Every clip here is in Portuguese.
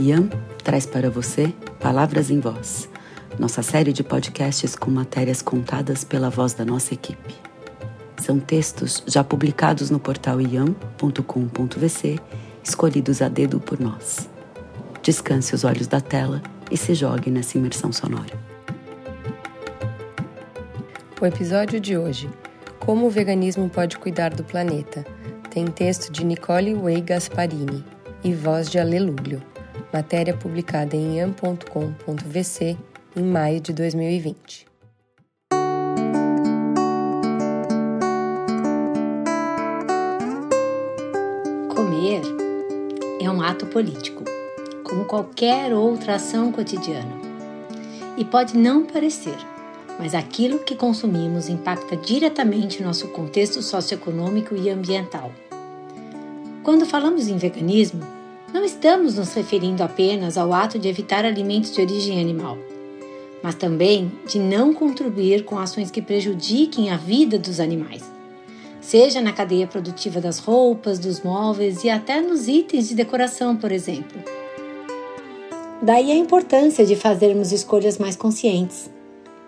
IAM traz para você Palavras em Voz, nossa série de podcasts com matérias contadas pela voz da nossa equipe. São textos já publicados no portal iam.com.vc, escolhidos a dedo por nós. Descanse os olhos da tela e se jogue nessa imersão sonora. O episódio de hoje: Como o veganismo pode cuidar do planeta? Tem texto de Nicole Way Gasparini e voz de Aleluglio matéria publicada em iam.com.vc em maio de 2020. Comer é um ato político, como qualquer outra ação cotidiana. E pode não parecer, mas aquilo que consumimos impacta diretamente nosso contexto socioeconômico e ambiental. Quando falamos em veganismo, não estamos nos referindo apenas ao ato de evitar alimentos de origem animal, mas também de não contribuir com ações que prejudiquem a vida dos animais, seja na cadeia produtiva das roupas, dos móveis e até nos itens de decoração, por exemplo. Daí a importância de fazermos escolhas mais conscientes,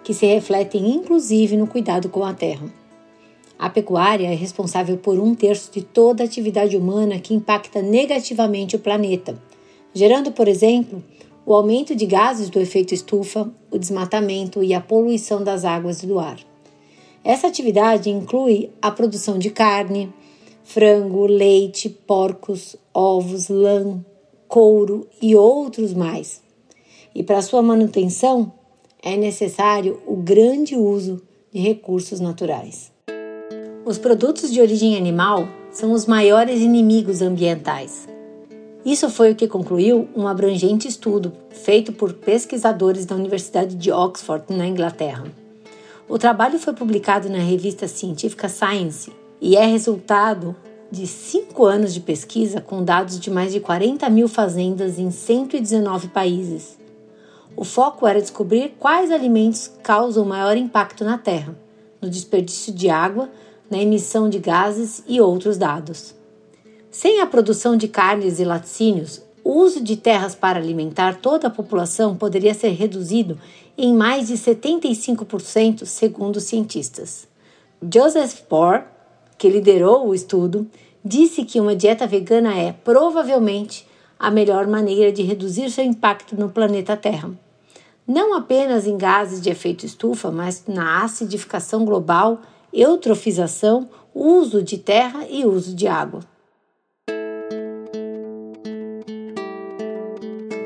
que se refletem inclusive no cuidado com a terra. A pecuária é responsável por um terço de toda a atividade humana que impacta negativamente o planeta, gerando, por exemplo, o aumento de gases do efeito estufa, o desmatamento e a poluição das águas e do ar. Essa atividade inclui a produção de carne, frango, leite, porcos, ovos, lã, couro e outros mais. E para sua manutenção é necessário o grande uso de recursos naturais. Os produtos de origem animal são os maiores inimigos ambientais. Isso foi o que concluiu um abrangente estudo feito por pesquisadores da Universidade de Oxford, na Inglaterra. O trabalho foi publicado na revista científica Science e é resultado de cinco anos de pesquisa com dados de mais de 40 mil fazendas em 119 países. O foco era descobrir quais alimentos causam maior impacto na terra, no desperdício de água, na emissão de gases e outros dados. Sem a produção de carnes e laticínios, o uso de terras para alimentar toda a população poderia ser reduzido em mais de 75%, segundo cientistas. Joseph Poor, que liderou o estudo, disse que uma dieta vegana é provavelmente a melhor maneira de reduzir seu impacto no planeta Terra. Não apenas em gases de efeito estufa, mas na acidificação global eutrofização, uso de terra e uso de água.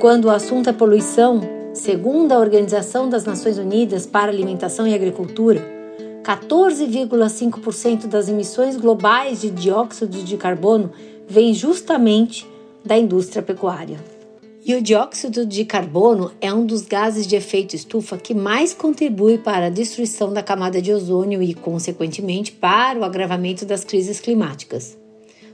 Quando o assunto é poluição, segundo a Organização das Nações Unidas para Alimentação e Agricultura, 14,5% das emissões globais de dióxido de carbono vem justamente da indústria pecuária. E o dióxido de carbono é um dos gases de efeito estufa que mais contribui para a destruição da camada de ozônio e, consequentemente, para o agravamento das crises climáticas.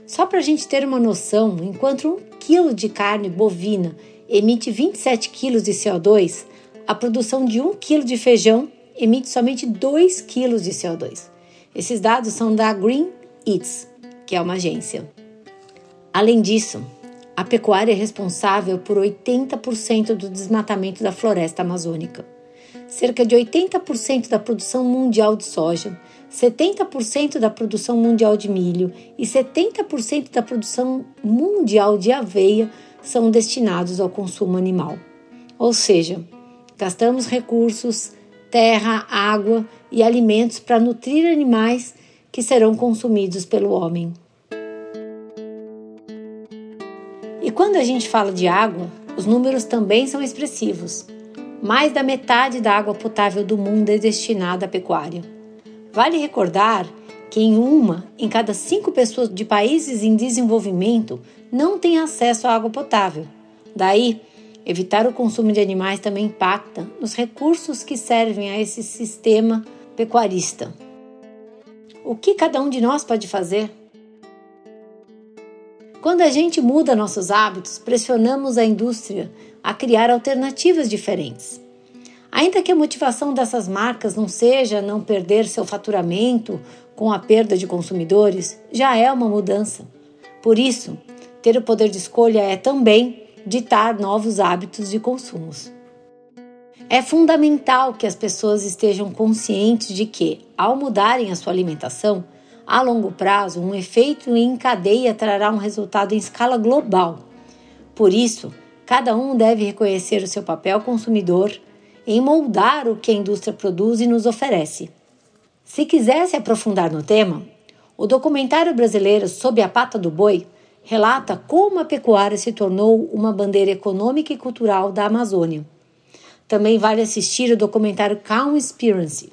Só para a gente ter uma noção, enquanto um quilo de carne bovina emite 27 kg de CO2, a produção de um quilo de feijão emite somente 2 kg de CO2. Esses dados são da Green Eats, que é uma agência. Além disso, a pecuária é responsável por 80% do desmatamento da floresta amazônica. Cerca de 80% da produção mundial de soja, 70% da produção mundial de milho e 70% da produção mundial de aveia são destinados ao consumo animal. Ou seja, gastamos recursos, terra, água e alimentos para nutrir animais que serão consumidos pelo homem. Quando a gente fala de água, os números também são expressivos. Mais da metade da água potável do mundo é destinada à pecuária. Vale recordar que em uma em cada cinco pessoas de países em desenvolvimento não tem acesso à água potável. Daí, evitar o consumo de animais também impacta nos recursos que servem a esse sistema pecuarista. O que cada um de nós pode fazer? Quando a gente muda nossos hábitos, pressionamos a indústria a criar alternativas diferentes. Ainda que a motivação dessas marcas não seja não perder seu faturamento com a perda de consumidores, já é uma mudança. Por isso, ter o poder de escolha é também ditar novos hábitos de consumos. É fundamental que as pessoas estejam conscientes de que, ao mudarem a sua alimentação, a longo prazo, um efeito em cadeia trará um resultado em escala global. Por isso, cada um deve reconhecer o seu papel consumidor em moldar o que a indústria produz e nos oferece. Se quiser se aprofundar no tema, o documentário brasileiro Sob a Pata do Boi relata como a pecuária se tornou uma bandeira econômica e cultural da Amazônia. Também vale assistir o documentário Calm Experience,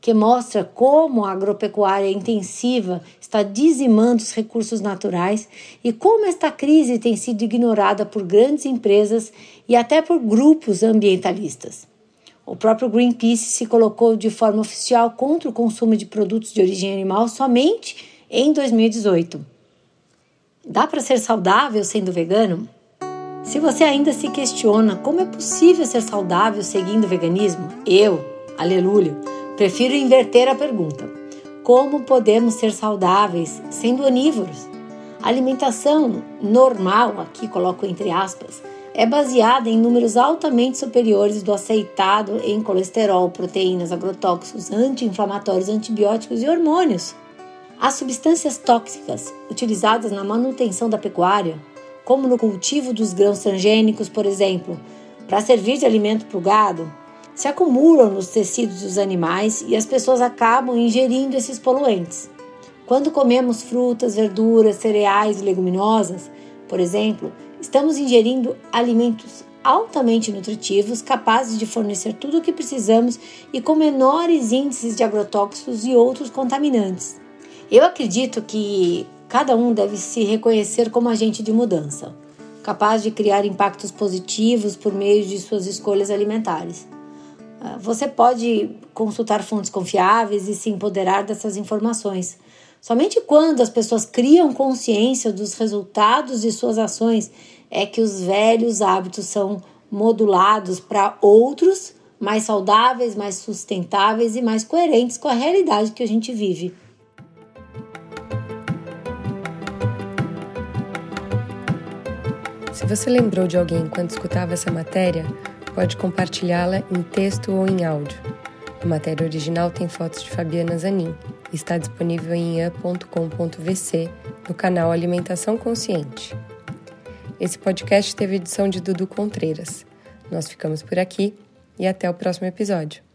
que mostra como a agropecuária intensiva está dizimando os recursos naturais e como esta crise tem sido ignorada por grandes empresas e até por grupos ambientalistas. O próprio Greenpeace se colocou de forma oficial contra o consumo de produtos de origem animal somente em 2018. Dá para ser saudável sendo vegano? Se você ainda se questiona como é possível ser saudável seguindo o veganismo, eu, aleluia, prefiro inverter a pergunta. Como podemos ser saudáveis sendo onívoros? A alimentação normal, aqui coloco entre aspas, é baseada em números altamente superiores do aceitado em colesterol, proteínas, agrotóxicos, anti-inflamatórios, antibióticos e hormônios. As substâncias tóxicas utilizadas na manutenção da pecuária, como no cultivo dos grãos transgênicos, por exemplo, para servir de alimento para o gado, se acumulam nos tecidos dos animais e as pessoas acabam ingerindo esses poluentes. Quando comemos frutas, verduras, cereais e leguminosas, por exemplo, estamos ingerindo alimentos altamente nutritivos, capazes de fornecer tudo o que precisamos e com menores índices de agrotóxicos e outros contaminantes. Eu acredito que cada um deve se reconhecer como agente de mudança, capaz de criar impactos positivos por meio de suas escolhas alimentares. Ah, você pode consultar fontes confiáveis e se empoderar dessas informações. Somente quando as pessoas criam consciência dos resultados de suas ações é que os velhos hábitos são modulados para outros mais saudáveis, mais sustentáveis e mais coerentes com a realidade que a gente vive. Se você lembrou de alguém quando escutava essa matéria, pode compartilhá-la em texto ou em áudio. A matéria original tem fotos de Fabiana Zanin e está disponível em ia.com.vc no canal Alimentação Consciente. Esse podcast teve edição de Dudu Contreiras. Nós ficamos por aqui e até o próximo episódio.